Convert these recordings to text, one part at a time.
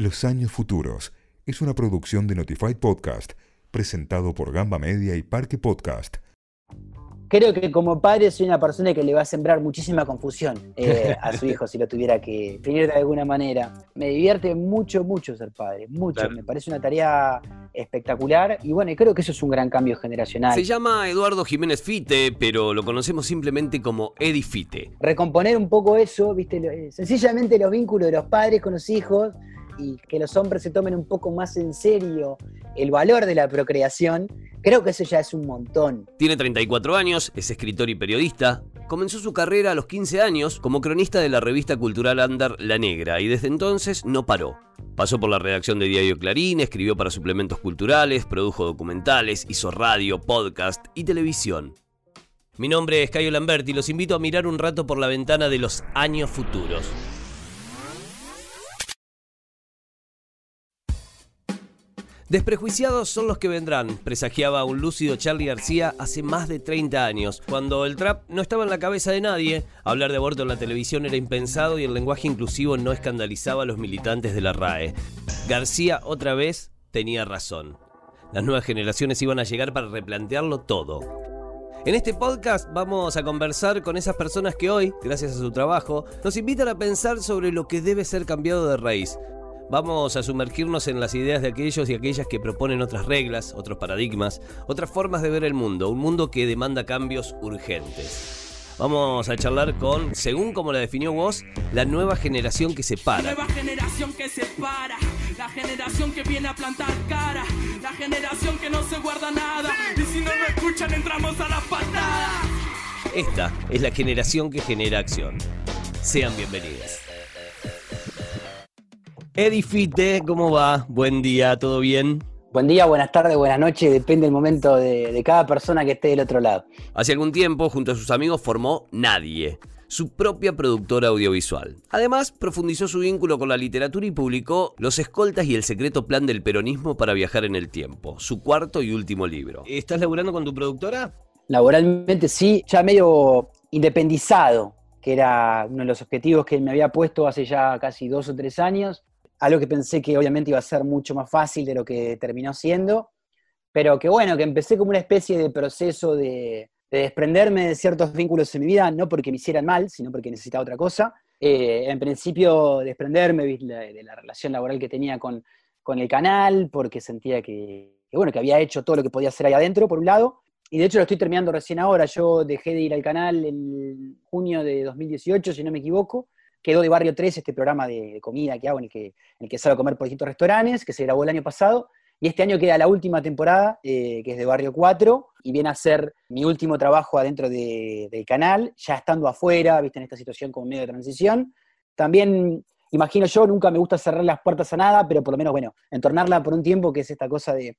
Los Años Futuros es una producción de Notified Podcast, presentado por Gamba Media y Parque Podcast. Creo que como padre soy una persona que le va a sembrar muchísima confusión eh, a su hijo si lo tuviera que definir de alguna manera. Me divierte mucho, mucho ser padre, mucho. Me parece una tarea espectacular y bueno, creo que eso es un gran cambio generacional. Se llama Eduardo Jiménez Fite, pero lo conocemos simplemente como Eddie Fite. Recomponer un poco eso, viste, eh, sencillamente los vínculos de los padres con los hijos y que los hombres se tomen un poco más en serio el valor de la procreación, creo que eso ya es un montón. Tiene 34 años, es escritor y periodista. Comenzó su carrera a los 15 años como cronista de la revista cultural Andar La Negra y desde entonces no paró. Pasó por la redacción de Diario Clarín, escribió para suplementos culturales, produjo documentales, hizo radio, podcast y televisión. Mi nombre es Cayo Lambert y los invito a mirar un rato por la ventana de los años futuros. Desprejuiciados son los que vendrán, presagiaba un lúcido Charlie García hace más de 30 años. Cuando el trap no estaba en la cabeza de nadie, hablar de aborto en la televisión era impensado y el lenguaje inclusivo no escandalizaba a los militantes de la RAE. García otra vez tenía razón. Las nuevas generaciones iban a llegar para replantearlo todo. En este podcast vamos a conversar con esas personas que hoy, gracias a su trabajo, nos invitan a pensar sobre lo que debe ser cambiado de raíz, Vamos a sumergirnos en las ideas de aquellos y aquellas que proponen otras reglas, otros paradigmas, otras formas de ver el mundo, un mundo que demanda cambios urgentes. Vamos a charlar con, según como la definió vos, la nueva generación que se para. La nueva generación que se para, la generación que viene a plantar cara, la generación que no se guarda nada, y si no lo escuchan entramos a la patada. Esta es la generación que genera acción. Sean bienvenidos. Edifite, ¿cómo va? Buen día, ¿todo bien? Buen día, buenas tardes, buenas noches, depende del momento de, cada persona que esté del otro lado. Hace algún tiempo, junto a sus amigos, formó Nadie, su propia productora audiovisual. Además, profundizó su vínculo con la literatura y publicó Los escoltas y el secreto plan del peronismo para viajar en el tiempo, su cuarto y último libro. ¿Estás laburando con tu productora? Laboralmente sí, ya medio independizado, que era uno de los objetivos que me había puesto hace ya casi dos o tres años algo que pensé que obviamente iba a ser mucho más fácil de lo que terminó siendo, pero que bueno, que empecé como una especie de proceso de, desprenderme de ciertos vínculos en mi vida, no porque me hicieran mal, sino porque necesitaba otra cosa. Eh, en principio, desprenderme de la relación laboral que tenía con, el canal, porque sentía que, bueno, que había hecho todo lo que podía hacer ahí adentro, por un lado, y de hecho lo estoy terminando recién ahora. Yo dejé de ir al canal en junio de 2018, si no me equivoco, quedó de Barrio 3 este programa de, comida que hago en el que, en el que salgo a comer por distintos restaurantes, que se grabó el año pasado, y este año queda la última temporada, eh, que es de Barrio 4, y viene a ser mi último trabajo adentro del canal, ya estando afuera, viste, en esta situación como medio de transición. También, imagino yo, nunca me gusta cerrar las puertas a nada, pero por lo menos, bueno, entornarla por un tiempo, que es esta cosa de,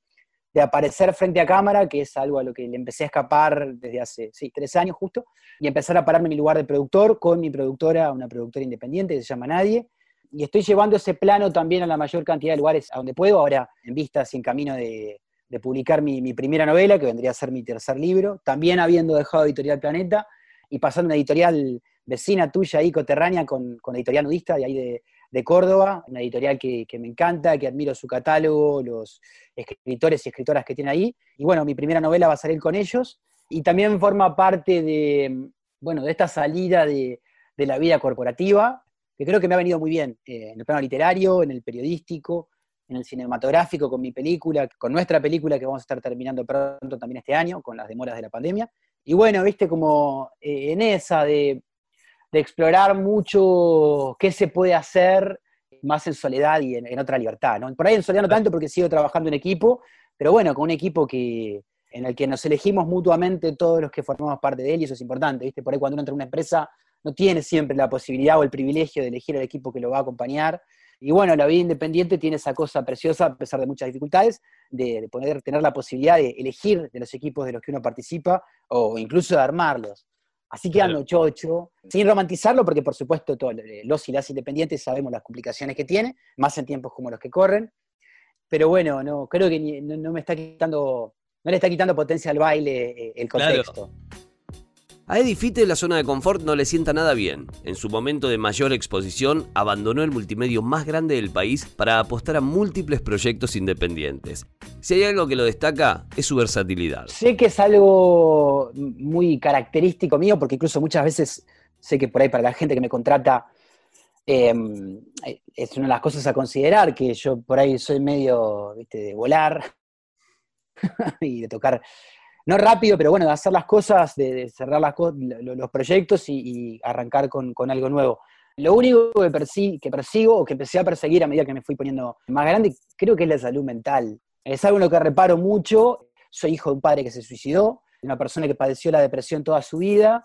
de aparecer frente a cámara, que es algo a lo que le empecé a escapar desde hace, sí, tres años justo, y empezar a pararme en mi lugar de productor con mi productora, una productora independiente que se llama Nadie, y estoy llevando ese plano también a la mayor cantidad de lugares a donde puedo, ahora en vistas y en camino de, publicar mi, primera novela, que vendría a ser mi tercer libro, también habiendo dejado Editorial Planeta, y pasando una editorial vecina tuya ahí, coterránea, con, con Editorial Nudista, de ahí de, de Córdoba, una editorial que, me encanta, que admiro su catálogo, los escritores y escritoras que tiene ahí. Y bueno, mi primera novela va a salir con ellos. Y también forma parte de, bueno, de esta salida de, la vida corporativa, que creo que me ha venido muy bien eh, en el plano literario, en el periodístico, en el cinematográfico, con mi película, con nuestra película que vamos a estar terminando pronto también este año, con las demoras de la pandemia. Y bueno, viste, como eh, en esa de de explorar mucho qué se puede hacer más en soledad y en, otra libertad. ¿no? Por ahí en soledad no tanto porque sigo trabajando en equipo, pero bueno, con un equipo que, en el que nos elegimos mutuamente todos los que formamos parte de él y eso es importante. ¿viste? Por ahí cuando uno entra en una empresa no tiene siempre la posibilidad o el privilegio de elegir el equipo que lo va a acompañar. Y bueno, la vida independiente tiene esa cosa preciosa, a pesar de muchas dificultades, de, de poder tener la posibilidad de elegir de los equipos de los que uno participa o incluso de armarlos. Así que ando chocho, sin romantizarlo, porque por supuesto todos los y las independientes sabemos las complicaciones que tiene, más en tiempos como los que corren. Pero bueno, no, creo que no, me está quitando, no le está quitando potencia al baile eh, el contexto. A Eddie la zona de confort no le sienta nada bien. En su momento de mayor exposición, abandonó el multimedio más grande del país para apostar a múltiples proyectos independientes. Si hay algo que lo destaca, es su versatilidad. Sé que es algo muy característico mío, porque incluso muchas veces sé que por ahí para la gente que me contrata em, es una de las cosas a considerar, que yo por ahí soy medio de volar y de tocar no rápido, pero bueno, de hacer las cosas, de, cerrar los proyectos y, arrancar con, algo nuevo. Lo único que, persigo o que empecé a perseguir a medida que me fui poniendo más grande, creo que es la salud mental. Es algo en lo que reparo mucho. Soy hijo de un padre que se suicidó, una persona que padeció la depresión toda su vida.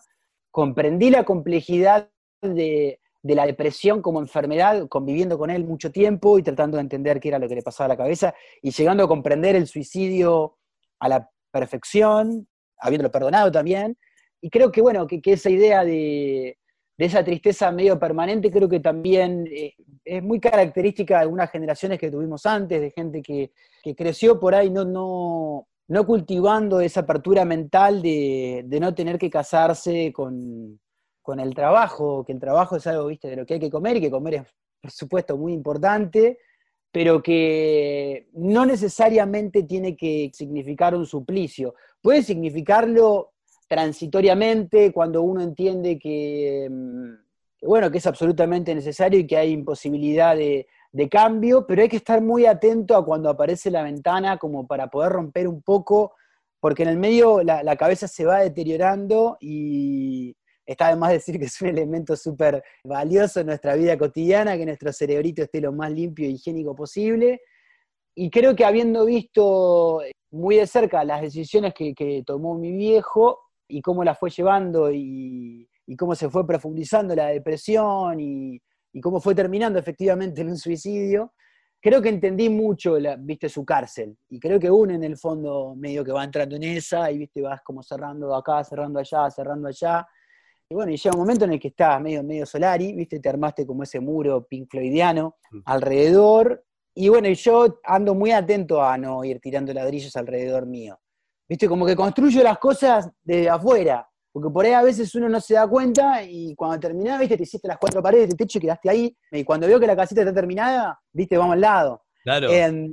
Comprendí la complejidad de, de la depresión como enfermedad, conviviendo con él mucho tiempo y tratando de entender qué era lo que le pasaba a la cabeza y llegando a comprender el suicidio a la perfección, habiéndolo perdonado también. Y creo que, bueno, que, esa idea de, esa tristeza medio permanente creo que también eh, es muy característica de algunas generaciones que tuvimos antes, de gente que, creció por ahí no, no, no cultivando esa apertura mental de, no tener que casarse con, con, el trabajo, que el trabajo es algo, viste, de lo que hay que comer y que comer es, por supuesto, muy importante, pero que no necesariamente tiene que significar un suplicio. Puede significarlo transitoriamente cuando uno entiende que, mm, bueno, que es absolutamente necesario y que hay imposibilidad de, cambio, pero hay que estar muy atento a cuando aparece la ventana como para poder romper un poco, porque en el medio la cabeza se va deteriorando y, Está además decir que es un elemento súper valioso en nuestra vida cotidiana, que nuestro cerebrito esté lo más limpio e higiénico posible. Y creo que habiendo visto muy de cerca las decisiones que, tomó mi viejo y cómo las fue llevando y, cómo se fue profundizando la depresión y, cómo fue terminando efectivamente en un suicidio, creo que entendí mucho, viste, su cárcel. Y creo que uno en el fondo medio que va entrando en esa y, viste, vas como cerrando acá, cerrando allá, cerrando allá. Y bueno, y llega un momento en el que estás medio, medio Solari, ¿viste? Te armaste como ese muro pink floydiano mm. alrededor. Y bueno, yo ando muy atento a no ir tirando ladrillos alrededor mío. ¿Viste? Como que construyo las cosas desde afuera. Porque por ahí a veces uno no se da cuenta y cuando terminás, viste, te hiciste las cuatro paredes de techo y quedaste ahí. Y cuando veo que la casita está terminada, viste, vamos al lado. Claro. Em,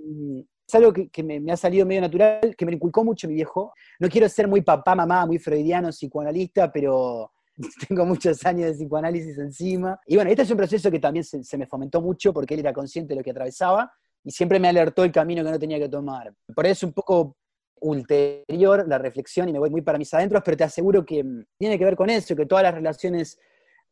es algo que, me, me, ha salido medio natural, que me inculcó mucho mi viejo. No quiero ser muy papá, mamá, muy freudiano, psicoanalista, pero tengo muchos años de psicoanálisis encima. Y bueno, este es un proceso que también se, me fomentó mucho porque él era consciente de lo que atravesaba y siempre me alertó el camino que no tenía que tomar. Por eso es un poco ulterior la reflexión y me voy muy para mis adentros, pero te aseguro que mm, tiene que ver con eso, que todas las relaciones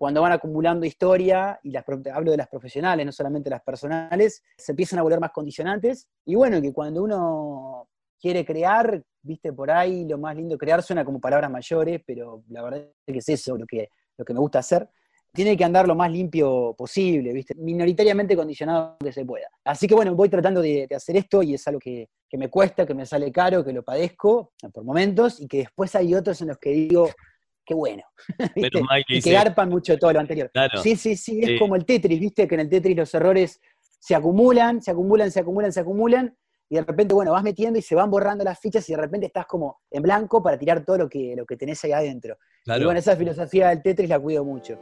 cuando van acumulando historia, y las, hablo de las profesionales, no solamente las personales, se empiezan a volver más condicionantes. Y bueno, que cuando uno quiere crear, viste, por ahí lo más lindo, crear suena como palabras mayores, pero la verdad es que es eso lo que, lo que me gusta hacer. Tiene que andar lo más limpio posible, ¿viste? minoritariamente condicionado que se pueda. Así que bueno, voy tratando de, hacer esto y es algo que, me cuesta, que me sale caro, que lo padezco por momentos y que después hay otros en los que digo, qué bueno. y que garpan mucho todo lo anterior. Sí, sí, sí, es como el Tetris, ¿viste? Que en el Tetris los errores se acumulan, se acumulan, se acumulan, se acumulan, y de repente, bueno, vas metiendo y se van borrando las fichas y de repente estás como en blanco para tirar todo lo que, lo que tenés ahí adentro. Y bueno, esa filosofía del Tetris la cuido mucho.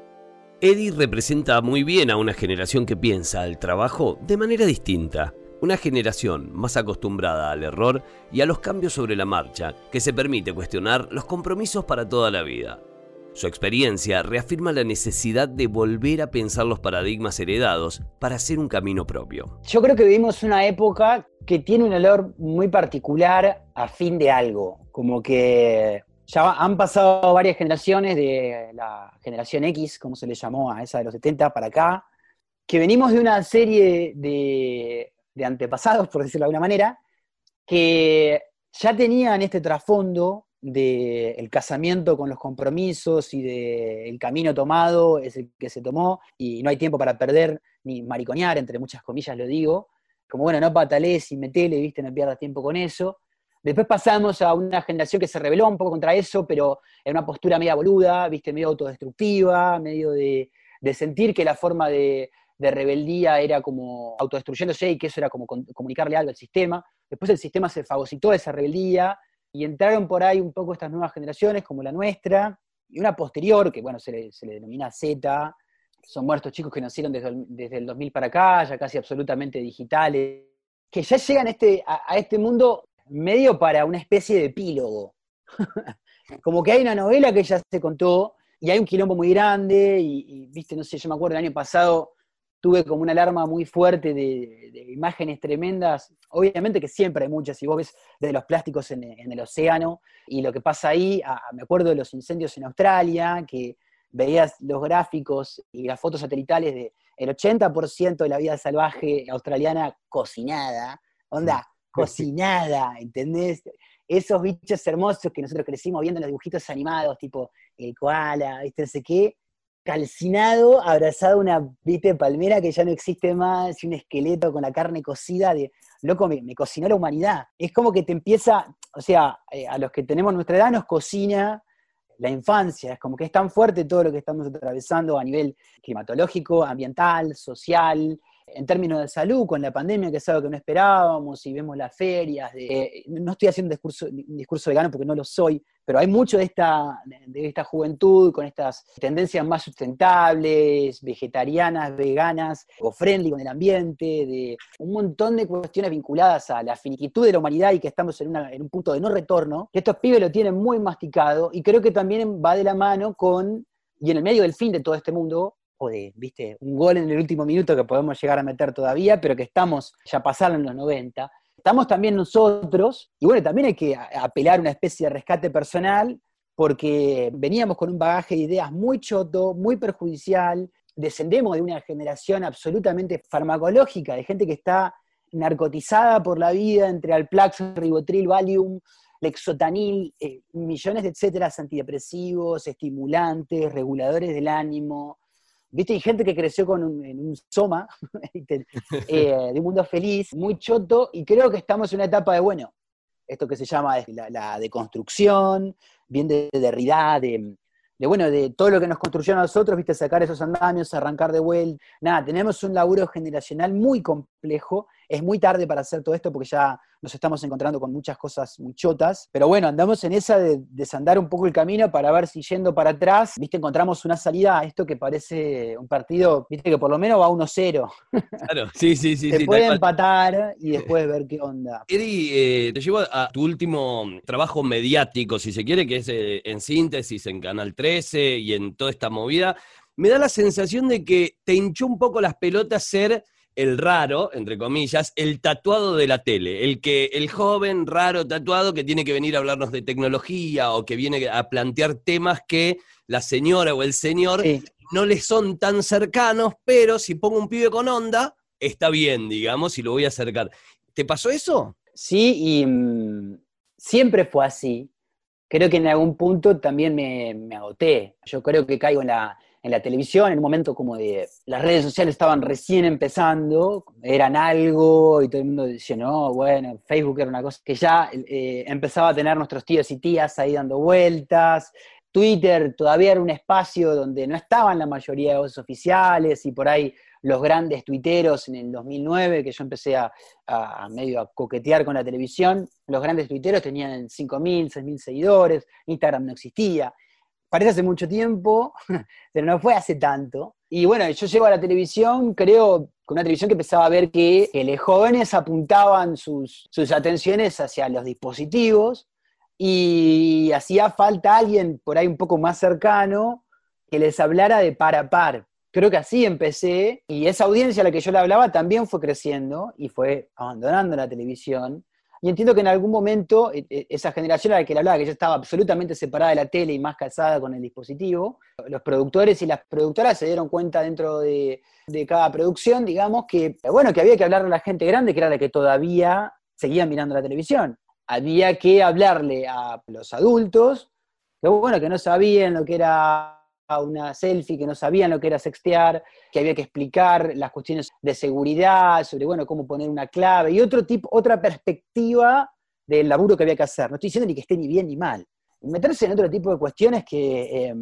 Eddie representa muy bien a una generación que piensa al trabajo de manera distinta. Una generación más acostumbrada al error y a los cambios sobre la marcha, que se permite cuestionar los compromisos para toda la vida. Su experiencia reafirma la necesidad de volver a pensar los paradigmas heredados para hacer un camino propio. Yo creo que vivimos una época que tiene un olor muy particular a fin de algo, como que ya han pasado varias generaciones de la generación X, como se le llamó a esa de los 70 para acá, que venimos de una serie de, de antepasados, por decirlo de alguna manera, que ya tenían este trasfondo del casamiento con los compromisos y del camino tomado es el que se tomó y no hay tiempo para perder ni mariconear, entre muchas comillas lo digo. Como bueno, no patalees y metele, viste, no pierdas tiempo con eso. Después pasamos a una generación que se rebeló un poco contra eso, pero en una postura media boluda, viste, medio autodestructiva, medio de, sentir que la forma de, de, rebeldía era como autodestruyéndose y que eso era como comunicarle algo al sistema. Después el sistema se fagocitó esa rebeldía y entraron por ahí un poco estas nuevas generaciones, como la nuestra, y una posterior, que bueno, se le, se le denomina Z, son muertos chicos que nacieron desde el, desde el 2000 para acá, ya casi absolutamente digitales, que ya llegan este, a, este mundo medio para una especie de epílogo. Como que hay una novela que ya se contó y hay un quilombo muy grande y, y, viste, no sé, yo me acuerdo el año pasado tuve como una alarma muy fuerte de, de, imágenes tremendas. Obviamente que siempre hay muchas, si vos ves de los plásticos en, en el océano y lo que pasa ahí, a, me acuerdo de los incendios en Australia, que veías los gráficos y las fotos satelitales de el 80% de la vida salvaje australiana cocinada, onda, cocinada, ¿entendés? Esos bichos hermosos que nosotros crecimos viendo en los dibujitos animados, tipo el koala, ¿viste? No sé qué, calcinado, abrazado a una viste palmera que ya no existe más, y un esqueleto con la carne cocida de, loco, me, me cocinó la humanidad. Es como que te empieza, o sea, eh, a los que tenemos nuestra edad nos cocina la infancia, es como que es tan fuerte todo lo que estamos atravesando a nivel climatológico, ambiental, social, en términos de salud, con la pandemia, que es algo que no esperábamos, y vemos las ferias, de, eh, no estoy haciendo un discurso, un discurso vegano porque no lo soy, pero hay mucho de esta, de esta juventud con estas tendencias más sustentables, vegetarianas, veganas, o friendly con el ambiente, de un montón de cuestiones vinculadas a la finitud de la humanidad y que estamos en, una, en un punto de no retorno, que estos pibes lo tienen muy masticado, y creo que también va de la mano con, y en el medio del fin de todo este mundo, o de, viste, un gol en el último minuto que podemos llegar a meter todavía, pero que estamos, ya pasaron los 90, estamos también nosotros, y bueno, también hay que apelar a una especie de rescate personal, porque veníamos con un bagaje de ideas muy choto, muy perjudicial, descendemos de una generación absolutamente farmacológica, de gente que está narcotizada por la vida entre Alplax, Ribotril, Valium, Lexotanil, eh, millones de etcétera, antidepresivos, estimulantes, reguladores del ánimo, ¿Viste? Hay gente que creció con un, en un soma, eh, de un mundo feliz, muy choto, y creo que estamos en una etapa de, bueno, esto que se llama la, la deconstrucción, bien de, de Derrida, de, de, bueno, de todo lo que nos construyó a nosotros, viste, sacar esos andamios, arrancar de vuelta. Nada, tenemos un laburo generacional muy complejo. Es muy tarde para hacer todo esto porque ya nos estamos encontrando con muchas cosas muy chotas. Pero bueno, andamos en esa de desandar un poco el camino para ver si yendo para atrás, viste, encontramos una salida a esto que parece un partido, viste, que por lo menos va 1-0. Claro, sí, sí, sí. Se sí, puede empatar y después ver qué onda. Eddie, eh, te llevo a tu último trabajo mediático, si se quiere, que es eh, en síntesis en Canal 13 y en toda esta movida. Me da la sensación de que te hinchó un poco las pelotas ser el raro, entre comillas, el tatuado de la tele, el que el joven raro tatuado que tiene que venir a hablarnos de tecnología o que viene a plantear temas que la señora o el señor Sí. no le son tan cercanos, pero si pongo un pibe con onda, está bien, digamos, y lo voy a acercar. ¿Te pasó eso? Sí, y mm, siempre fue así. Creo que en algún punto también me, me agoté. Yo creo que caigo en la, en la televisión en un momento como de las redes sociales estaban recién empezando, eran algo y todo el mundo decía, no, bueno, Facebook era una cosa que ya eh, empezaba a tener nuestros tíos y tías ahí dando vueltas. Twitter todavía era un espacio donde no estaban la mayoría de voces oficiales y por ahí los grandes tuiteros en el 2009, que yo empecé a, medio a coquetear con la televisión, los grandes tuiteros tenían 5.000, 6.000 seguidores, Instagram no existía. Parece hace mucho tiempo, pero no fue hace tanto. Y bueno, yo llego a la televisión, creo, con una televisión que empezaba a ver que, los jóvenes apuntaban sus, sus atenciones hacia los dispositivos y hacía falta alguien por ahí un poco más cercano que les hablara de par a par. Creo que así empecé y esa audiencia a la que yo le hablaba también fue creciendo y fue abandonando la televisión. Y entiendo que en algún momento eh, eh, esa generación a la que le hablaba, que ya estaba absolutamente separada de la tele y más casada con el dispositivo, los productores y las productoras se dieron cuenta dentro de, de cada producción, digamos, que, bueno, que había que hablarle a la gente grande, que era la que todavía seguía mirando la televisión. Había que hablarle a los adultos, que bueno, que no sabían lo que era una selfie, que no sabían lo que era sextear, que había que explicar las cuestiones de seguridad, sobre bueno, cómo poner una clave, y otro tipo, otra perspectiva del laburo que había que hacer. No estoy diciendo ni que esté ni bien ni mal. Meterse en otro tipo de cuestiones que, eh,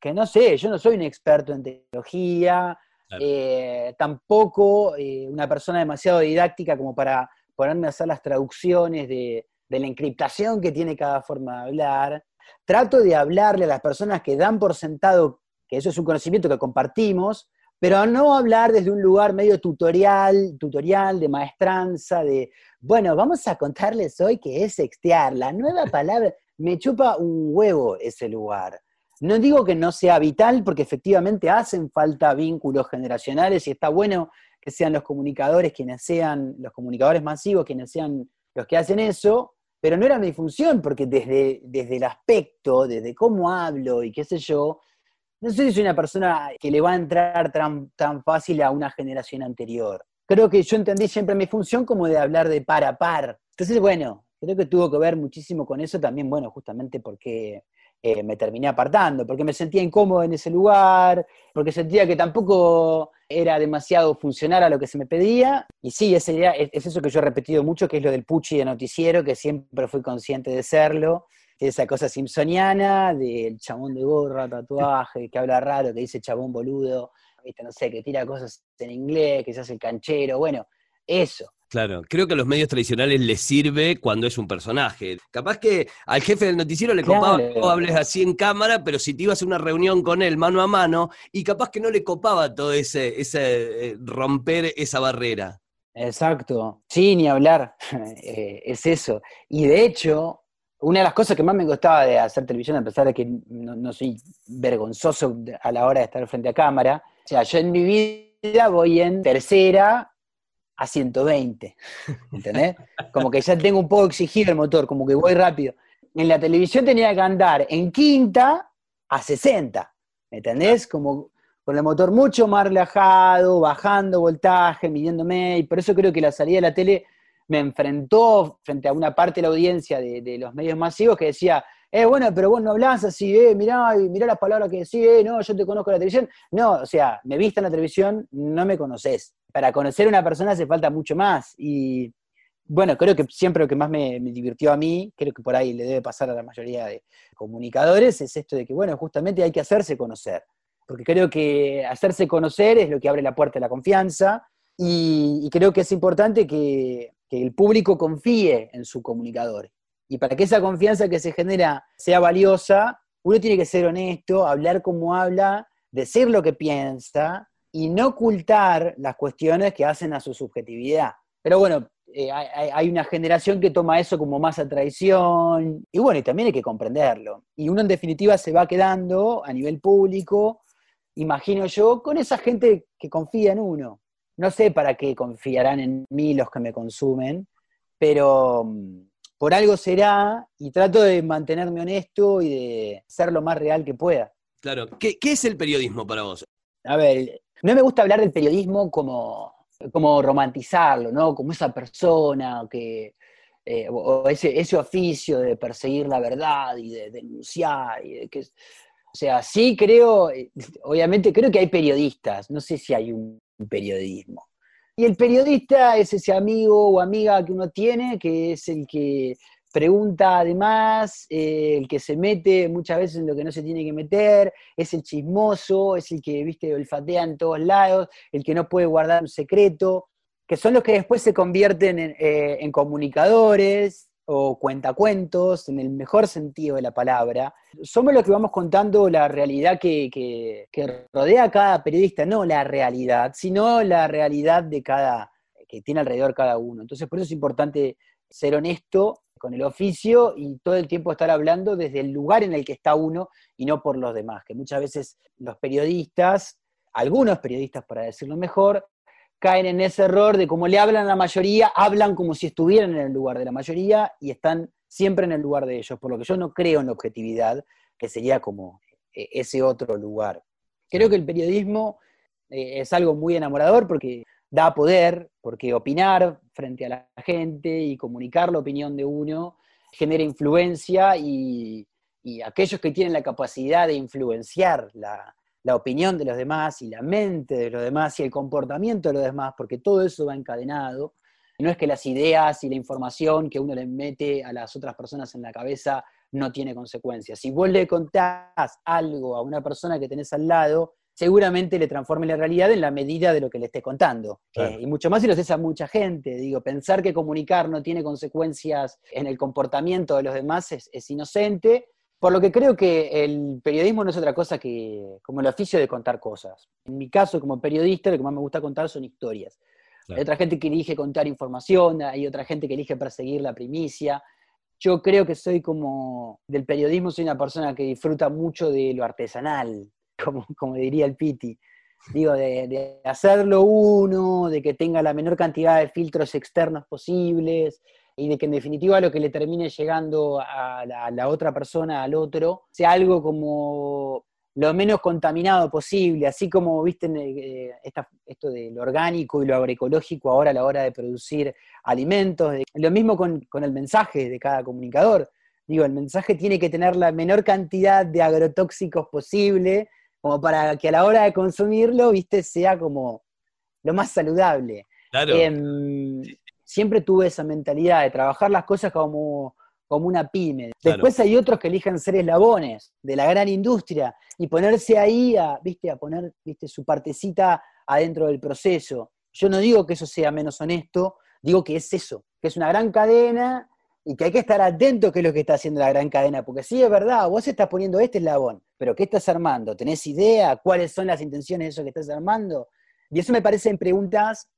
que no sé, yo no soy un experto en tecnología, claro. eh, tampoco eh, una persona demasiado didáctica como para ponerme a hacer las traducciones de, de la encriptación que tiene cada forma de hablar. Trato de hablarle a las personas que dan por sentado que eso es un conocimiento que compartimos, pero no hablar desde un lugar medio tutorial, tutorial de maestranza, de, bueno, vamos a contarles hoy que es sextear, la nueva palabra, me chupa un huevo ese lugar. No digo que no sea vital, porque efectivamente hacen falta vínculos generacionales y está bueno que sean los comunicadores quienes sean, los comunicadores masivos quienes sean los que hacen eso, pero no era mi función, porque desde, desde el aspecto, desde cómo hablo y qué sé yo, no sé si soy una persona que le va a entrar tan, tan fácil a una generación anterior. Creo que yo entendí siempre mi función como de hablar de par a par. Entonces, bueno, creo que tuvo que ver muchísimo con eso también, bueno, justamente porque eh, me terminé apartando, porque me sentía incómodo en ese lugar, porque sentía que tampoco era demasiado funcional a lo que se me pedía. Y sí, ese es, es eso que yo he repetido mucho, que es lo del puchi de noticiero, que siempre fui consciente de serlo esa cosa simpsoniana del chabón de gorra, tatuaje, que habla raro, que dice chabón boludo, ¿viste? no sé, que tira cosas en inglés, que se hace el canchero, bueno, eso. Claro, creo que a los medios tradicionales les sirve cuando es un personaje. Capaz que al jefe del noticiero le copaba que hables así en cámara, pero si te ibas a una reunión con él mano a mano, y capaz que no le copaba todo ese, ese eh, romper esa barrera. Exacto, sí, ni hablar, eh, es eso. Y de hecho, una de las cosas que más me gustaba de hacer televisión, a pesar de que no, soy vergonzoso a la hora de estar frente a cámara, o sea, yo en mi vida voy en tercera a 120, ¿entendés? Como que ya tengo un poco exigido el motor, como que voy rápido. En la televisión tenía que andar en quinta a 60, ¿entendés? Como con el motor mucho más relajado, bajando voltaje, midiéndome, y por eso creo que la salida de la tele me enfrentó frente a una parte de la audiencia de, los medios masivos que decía, eh, bueno, pero vos no hablás así, eh, mirá, mirá las palabras que decís, eh, no, yo te conozco en la televisión. No, o sea, me viste en la televisión, no me conoces. Para conocer a una persona hace falta mucho más. Y bueno, creo que siempre lo que más me, me, divirtió a mí, creo que por ahí le debe pasar a la mayoría de comunicadores, es esto de que, bueno, justamente hay que hacerse conocer. Porque creo que hacerse conocer es lo que abre la puerta a la confianza. y creo que es importante que, que el público confíe en su comunicador. Y para que esa confianza que se genera sea valiosa, uno tiene que ser honesto, hablar como habla, decir lo que piensa y no ocultar las cuestiones que hacen a su subjetividad. Pero bueno, eh, hay, una generación que toma eso como más a traición, y bueno, y también hay que comprenderlo. Y uno en definitiva se va quedando a nivel público, imagino yo, con esa gente que confía en uno no sé para qué confiarán en mí los que me consumen, pero mm, por algo será y trato de mantenerme honesto y de ser lo más real que pueda. Claro, ¿qué, es el periodismo para vos? A ver, no me gusta hablar del periodismo como, como romantizarlo, ¿no? Como esa persona que, eh, o ese, ese, oficio de perseguir la verdad y de denunciar. Y que, o sea, sí creo, eh, obviamente creo que hay periodistas, no sé si hay un periodismo. Y el periodista es ese amigo o amiga que uno tiene, que es el que pregunta además, eh, el que se mete muchas veces en lo que no se tiene que meter, es el chismoso, es el que, viste, olfatea en todos lados, el que no puede guardar un secreto, que son los que después se convierten en, eh, en comunicadores, o cuentacuentos, en el mejor sentido de la palabra. Somos los que vamos contando la realidad que, rodea a cada periodista, no la realidad, sino la realidad de cada, que tiene alrededor cada uno. Entonces, por eso es importante ser honesto con el oficio y todo el tiempo estar hablando desde el lugar en el que está uno y no por los demás, que muchas veces los periodistas, algunos periodistas para decirlo mejor, caen en ese error de como le hablan a la mayoría, hablan como si estuvieran en el lugar de la mayoría y están siempre en el lugar de ellos, por lo que yo no creo en la objetividad, que sería como eh, ese otro lugar. Creo que el periodismo eh, es algo muy enamorador porque da poder, porque opinar frente a la gente y comunicar la opinión de uno genera influencia y, y aquellos que tienen la capacidad de influenciar la, la opinión de los demás y la mente de los demás y el comportamiento de los demás, porque todo eso va encadenado. No es que las ideas y la información que uno le mete a las otras personas en la cabeza no tiene consecuencias. Si vos le contás algo a una persona que tenés al lado, seguramente le transforme la realidad en la medida de lo que le estés contando. Eh, y mucho más si lo haces a mucha gente. Digo, pensar que comunicar no tiene consecuencias en el comportamiento de los demás es, es inocente Por lo que creo que el periodismo no es otra cosa que como el oficio de contar cosas. En mi caso, como periodista, lo que más me gusta contar son historias. Hay otra gente que elige contar información, hay otra gente que elige perseguir la primicia. Yo creo que soy como, del periodismo, soy una persona que disfruta mucho de lo artesanal, como, como diría el Piti. Digo, de, hacerlo uno, de que tenga la menor cantidad de filtros externos posibles, y de que en definitiva lo que le termine llegando a la, otra persona, al otro, sea algo como lo menos contaminado posible, así como viste eh, esto de lo orgánico y lo agroecológico ahora a la hora de producir alimentos. Lo mismo con, con, el mensaje de cada comunicador. Digo, el mensaje tiene que tener la menor cantidad de agrotóxicos posible, como para que a la hora de consumirlo, viste, sea como lo más saludable. Claro. Em, siempre tuve esa mentalidad de trabajar las cosas como, como una pyme. Después hay otros que eligen ser eslabones de la gran industria y ponerse ahí a, ¿viste? a poner ¿viste? su partecita adentro del proceso. Yo no digo que eso sea menos honesto, digo que es eso, que es una gran cadena y que hay que estar atento qué es lo que está haciendo la gran cadena, porque sí es verdad, vos estás poniendo este eslabón, pero ¿qué estás armando? ¿Tenés idea cuáles son las intenciones de eso que estás armando? Y eso me parecen preguntas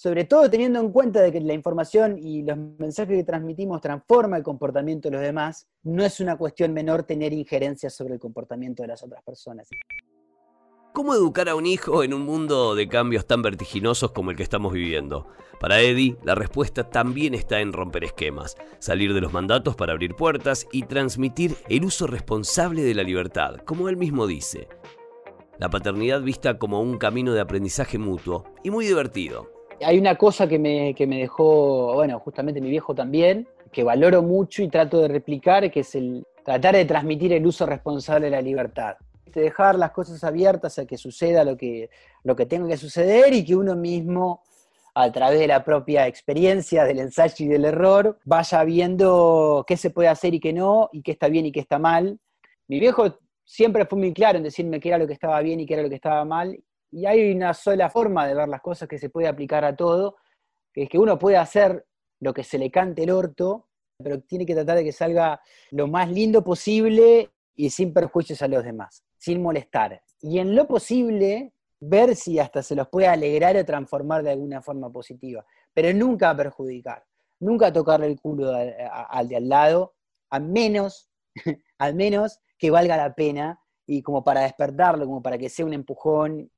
sobre todo teniendo en cuenta de que la información y los mensajes que transmitimos transforma el comportamiento de los demás, no es una cuestión menor tener injerencias sobre el comportamiento de las otras personas. ¿Cómo educar a un hijo en un mundo de cambios tan vertiginosos como el que estamos viviendo? Para Eddie, la respuesta también está en romper esquemas, salir de los mandatos para abrir puertas y transmitir el uso responsable de la libertad, como él mismo dice. La paternidad vista como un camino de aprendizaje mutuo y muy divertido, hay una cosa que me, dejó, bueno, justamente mi viejo también, que valoro mucho y trato de replicar, que es el tratar de transmitir el uso responsable de la libertad. Dejar las cosas abiertas a que suceda lo que, lo que tenga que suceder y que uno mismo, a través de la propia experiencia, del ensayo y del error, vaya viendo qué se puede hacer y qué no, y qué está bien y qué está mal. Mi viejo siempre fue muy claro en decirme qué era lo que estaba bien y qué era lo que estaba mal, y hay una sola forma de ver las cosas que se puede aplicar a todo, que es que uno puede hacer lo que se le cante el orto, pero tiene que tratar de que salga lo más lindo posible y sin perjuicios a los demás, sin molestar. Y en lo posible, ver si hasta se los puede alegrar o transformar de alguna forma positiva, pero nunca perjudicar, nunca tocarle el culo al de al lado, a menos, al menos que valga la pena y como para despertarlo, como para que sea un empujón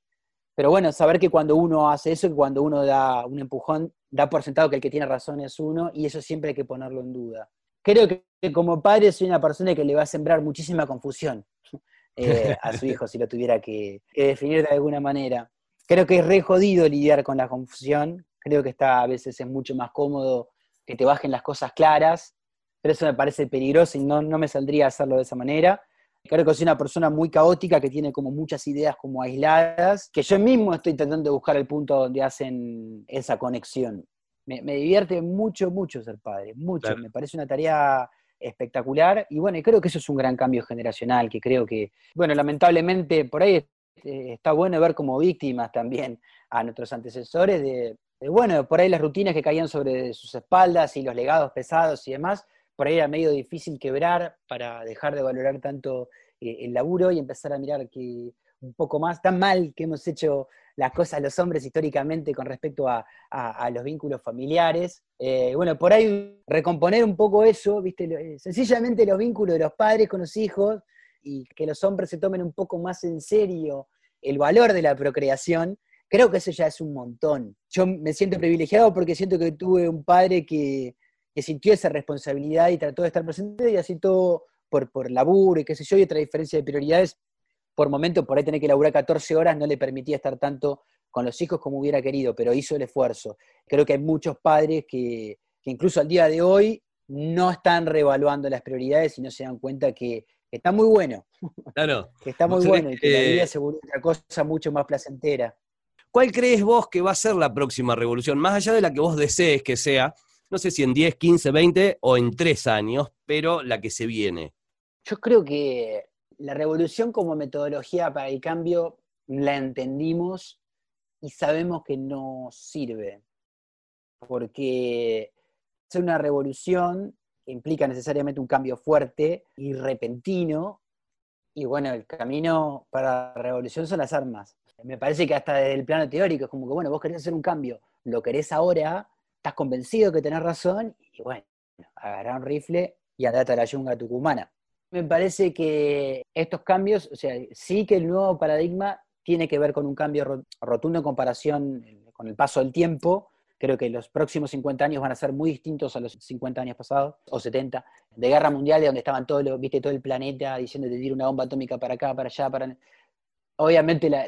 pero bueno, saber que cuando uno hace eso, que cuando uno da un empujón, da por sentado que el que tiene razón es uno, y eso siempre hay que ponerlo en duda. Creo que como padre soy una persona que le va a sembrar muchísima confusión eh, a su hijo si lo tuviera que, definir de alguna manera. Creo que es re jodido lidiar con la confusión, creo que está a veces es mucho más cómodo que te bajen las cosas claras, pero eso me parece peligroso y no, no me saldría a hacerlo de esa manera. Creo que soy una persona muy caótica que tiene como muchas ideas como aisladas, que yo mismo estoy tratando de buscar el punto donde hacen esa conexión. Me, divierte mucho, mucho ser padre, mucho. Me parece una tarea espectacular y bueno, creo que eso es un gran cambio generacional, que creo que, bueno, lamentablemente por ahí eh, está bueno ver como víctimas también a nuestros antecesores de, de, bueno, por ahí las rutinas que caían sobre sus espaldas y los legados pesados y demás, por ahí era medio difícil quebrar para dejar de valorar tanto eh, el laburo y empezar a mirar que un poco más, tan mal que hemos hecho las cosas los hombres históricamente con respecto a, los vínculos familiares. Eh, bueno, por ahí recomponer un poco eso, ¿viste? Eh, sencillamente los vínculos de los padres con los hijos y que los hombres se tomen un poco más en serio el valor de la procreación, creo que eso ya es un montón. Yo me siento privilegiado porque siento que tuve un padre que, que sintió esa responsabilidad y trató de estar presente y así todo por, por laburo y qué sé yo, y otra diferencia de prioridades, por momento por ahí tener que laburar 14 horas no le permitía estar tanto con los hijos como hubiera querido, pero hizo el esfuerzo. Creo que hay muchos padres que, incluso al día de hoy no están reevaluando las prioridades y no se dan cuenta que, está muy bueno. Claro. que está muy bueno y que la vida se vuelve otra cosa mucho más placentera. ¿Cuál crees vos que va a ser la próxima revolución? Más allá de la que vos desees que sea, no sé si en 10, 15, 20 o en 3 años, pero la que se viene. Yo creo que la revolución como metodología para el cambio la entendimos y sabemos que no sirve, porque es una revolución implica necesariamente un cambio fuerte y repentino. Y bueno, el camino para la revolución son las armas. Me parece que hasta desde el plano teórico es como que, bueno, vos querés hacer un cambio, lo querés ahora, estás convencido que tenés razón, y bueno, agarrá un rifle y andate a la yunga tucumana. Me parece que estos cambios, o sea, sí que el nuevo paradigma tiene que ver con un cambio rotundo en comparación con el paso del tiempo. Creo que los próximos 50 años van a ser muy distintos a los 50 años pasados, o 70, de guerra mundial, de donde estaban todos viste, todo el planeta diciendo de tirar una bomba atómica para acá, para allá, para... Obviamente la,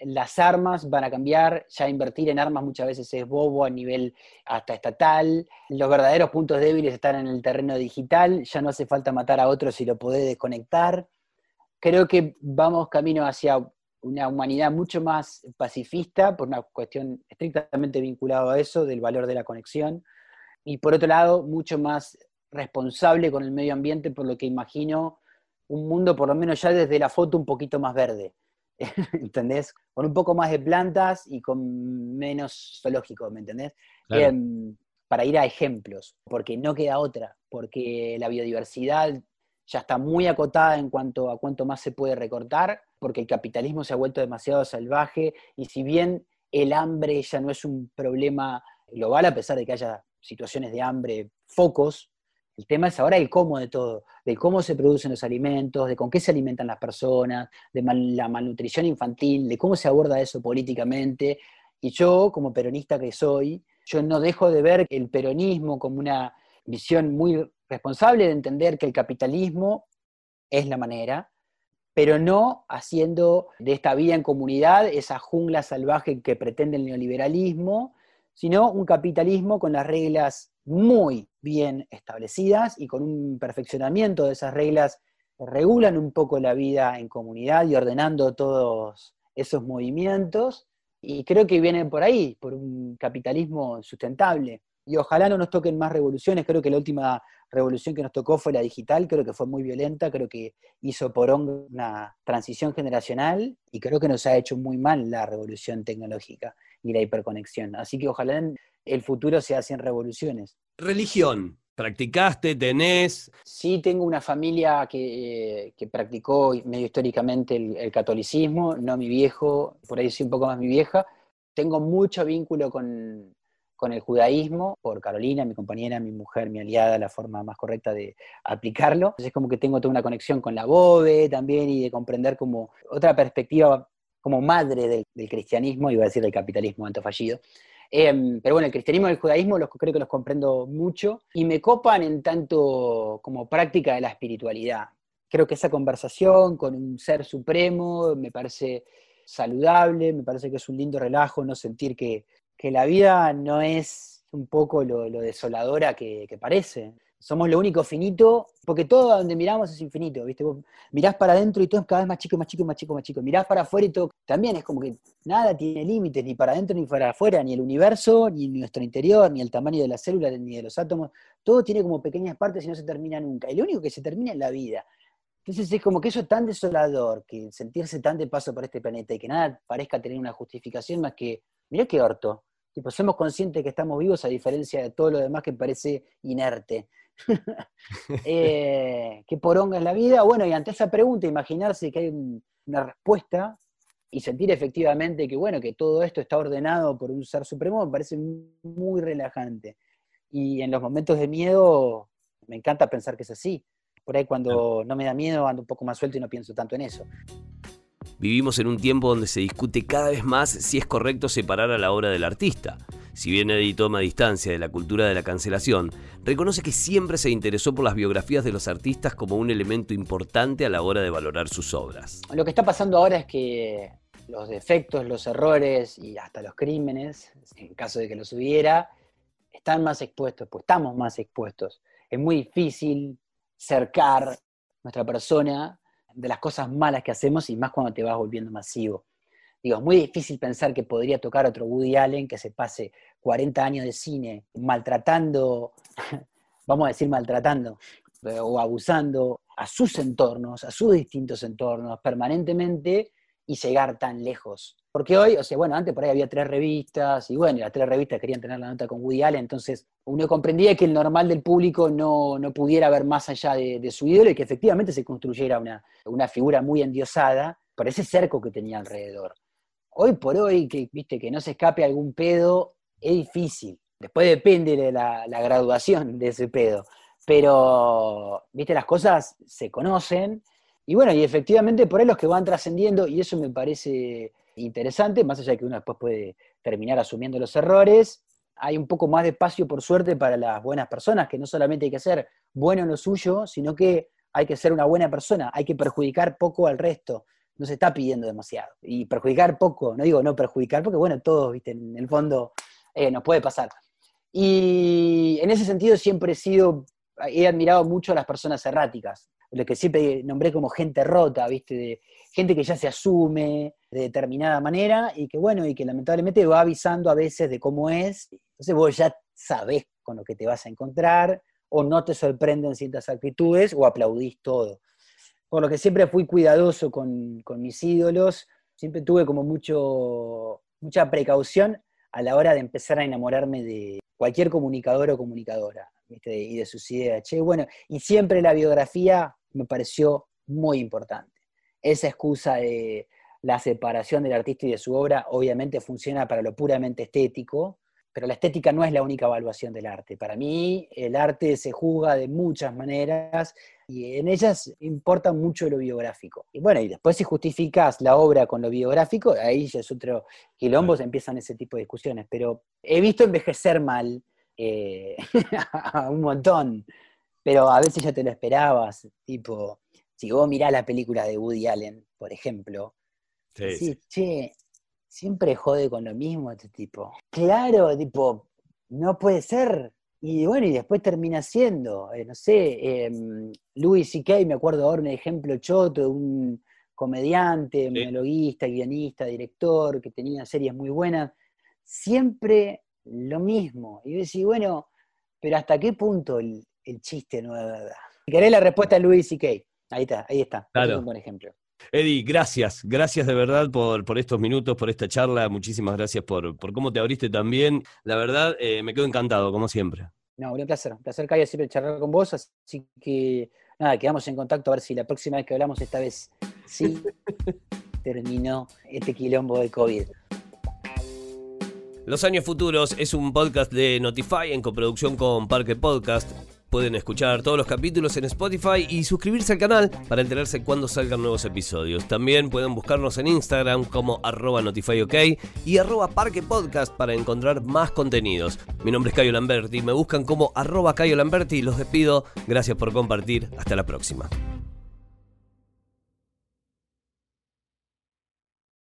las armas van a cambiar, ya invertir en armas muchas veces es bobo a nivel hasta estatal, los verdaderos puntos débiles están en el terreno digital, ya no hace falta matar a otros si lo podés desconectar. Creo que vamos camino hacia una humanidad mucho más pacifista, por una cuestión estrictamente vinculada a eso, del valor de la conexión, y por otro lado, mucho más responsable con el medio ambiente, por lo que imagino un mundo, por lo menos ya desde la foto, un poquito más verde ¿entendés? Con un poco más de plantas y con menos zoológico, ¿me entendés? Em, para ir a ejemplos, porque no queda otra, porque la biodiversidad ya está muy acotada en cuanto a cuánto más se puede recortar, porque el capitalismo se ha vuelto demasiado salvaje y si bien el hambre ya no es un problema global, a pesar de que haya situaciones de hambre, focos, el tema es ahora el cómo de todo, de cómo se producen los alimentos, de con qué se alimentan las personas, de la malnutrición infantil, de cómo se aborda eso políticamente. Y yo, como peronista que soy, yo no dejo de ver el peronismo como una visión muy responsable de entender que el capitalismo es la manera, pero no haciendo de esta vida en comunidad esa jungla salvaje que pretende el neoliberalismo, sino un capitalismo con las reglas muy bien establecidas y con un perfeccionamiento de esas reglas que regulan un poco la vida en comunidad y ordenando todos esos movimientos. Y creo que vienen por ahí, por un capitalismo sustentable. Y ojalá no nos toquen más revoluciones. Creo que la última revolución que nos tocó fue la digital. Creo que fue muy violenta. Creo que hizo por una transición generacional. Y creo que nos ha hecho muy mal la revolución tecnológica y la hiperconexión. Así que ojalá el futuro sea sin revoluciones. Religión. ¿Practicaste? ¿Tenés? Sí, tengo una familia que, practicó medio históricamente el, catolicismo, no mi viejo, por ahí sí un poco más mi vieja. Tengo mucho vínculo con, el judaísmo, por Carolina, mi compañera, mi mujer, mi aliada, la forma más correcta de aplicarlo. Entonces es como que tengo toda una conexión con la BOVE también y de comprender como otra perspectiva como madre del, del cristianismo, iba a decir del capitalismo antofallido, Em, pero bueno, el cristianismo y el judaísmo los, creo que los comprendo mucho y me copan en tanto como práctica de la espiritualidad. Creo que esa conversación con un ser supremo me parece saludable, me parece que es un lindo relajo no sentir que, la vida no es un poco lo, desoladora que parece somos lo único finito, porque todo donde miramos es infinito, ¿viste? Vos mirás para adentro y todo es cada vez más chico, más chico, más chico, más chico. Mirás para afuera y todo también es como que nada tiene límites, ni para adentro ni para afuera, ni el universo, ni nuestro interior, ni el tamaño de las células, ni de los átomos. Todo tiene como pequeñas partes y no se termina nunca. Y lo único que se termina es la vida. Entonces es como que eso es tan desolador, que sentirse tan de paso por este planeta y que nada parezca tener una justificación más que, mirá qué orto. Tipo, somos conscientes que estamos vivos a diferencia de todo lo demás que parece inerte. eh, ¿Qué poronga es la vida? Bueno, y ante esa pregunta, imaginarse que hay una respuesta y sentir efectivamente que, bueno, que todo esto está ordenado por un ser supremo, me parece muy relajante. Y en los momentos de miedo, me encanta pensar que es así. Por ahí cuando no me da miedo, ando un poco más suelto y no pienso tanto en eso. Vivimos en un tiempo donde se discute cada vez más si es correcto separar a la obra del artista. Si bien Eddie toma distancia de la cultura de la cancelación, reconoce que siempre se interesó por las biografías de los artistas como un elemento importante a la hora de valorar sus obras. Lo que está pasando ahora es que los defectos, los errores y hasta los crímenes, en caso de que los hubiera, están más expuestos, pues estamos más expuestos. Es muy difícil cercar nuestra persona de las cosas malas que hacemos y más cuando te vas volviendo masivo. Digo, es muy difícil pensar que podría tocar otro Woody Allen que se pase 40 años de cine maltratando, vamos a decir maltratando, o abusando a sus entornos, a sus distintos entornos permanentemente, y llegar tan lejos. Porque hoy, o sea, bueno, antes por ahí había tres revistas, y bueno, las tres revistas querían tener la nota con Woody Allen, entonces uno comprendía que el normal del público no, pudiera ver más allá de, su ídolo y que efectivamente se construyera una, una figura muy endiosada por ese cerco que tenía alrededor. Hoy por hoy, que, viste, que no se escape algún pedo, es difícil. Después depende de la, graduación de ese pedo. Pero, viste, las cosas se conocen. Y bueno, y efectivamente por ahí los que van trascendiendo, y eso me parece interesante, más allá de que uno después puede terminar asumiendo los errores, hay un poco más de espacio, por suerte, para las buenas personas, que no solamente hay que ser bueno en lo suyo, sino que hay que ser una buena persona, hay que perjudicar poco al resto, no se está pidiendo demasiado. Y perjudicar poco, no digo no perjudicar, porque bueno, todos, viste, en el fondo eh, nos puede pasar. Y en ese sentido siempre he sido, he admirado mucho a las personas erráticas, lo que siempre nombré como gente rota, ¿viste? Gente que ya se asume de determinada manera y que, bueno, y que lamentablemente va avisando a veces de cómo es. Entonces vos ya sabés con lo que te vas a encontrar, o no te sorprenden ciertas actitudes, o aplaudís todo. Por lo que siempre fui cuidadoso con, con mis ídolos, siempre tuve como mucho, mucha precaución a la hora de empezar a enamorarme de cualquier comunicador o comunicadora y de sus ideas. Che, bueno, y siempre la biografía me pareció muy importante. Esa excusa de la separación del artista y de su obra obviamente funciona para lo puramente estético, pero la estética no es la única evaluación del arte. Para mí el arte se juzga de muchas maneras y en ellas importa mucho lo biográfico. Y bueno, y después si justificas la obra con lo biográfico, ahí ya es otro quilombo, se empiezan ese tipo de discusiones. Pero he visto envejecer mal eh, un montón, pero a veces ya te lo esperabas. Tipo, si vos mirás la película de Woody Allen, por ejemplo, sí, che, siempre jode con lo mismo este tipo. Claro, tipo, no puede ser. Y bueno, y después termina siendo, eh, no sé, eh, Louis C.K., me acuerdo ahora un ejemplo choto de un comediante, monologuista, guionista, director, que tenía series muy buenas, siempre lo mismo. Y yo decía, bueno, pero ¿hasta qué punto el, chiste no es verdad? querés la respuesta de Louis C.K., ahí está, ahí está. Claro. Es un buen ejemplo. Eddie, gracias, gracias de verdad por, por, estos minutos, por esta charla, muchísimas gracias por, por cómo te abriste también. La verdad, eh, me quedo encantado, como siempre. No, un placer, un placer, Cayo, siempre charlar con vos, así que nada, quedamos en contacto a ver si la próxima vez que hablamos, esta vez sí, terminó este quilombo de COVID. Los Años Futuros es un podcast de Notify en coproducción con Parque Podcast. Pueden escuchar todos los capítulos en Spotify y suscribirse al canal para enterarse cuando salgan nuevos episodios. También pueden buscarnos en Instagram como arroba notifyok y arroba parquepodcast para encontrar más contenidos. Mi nombre es Cayo Lamberti, me buscan como arroba Cayo Lamberti y los despido. Gracias por compartir. Hasta la próxima.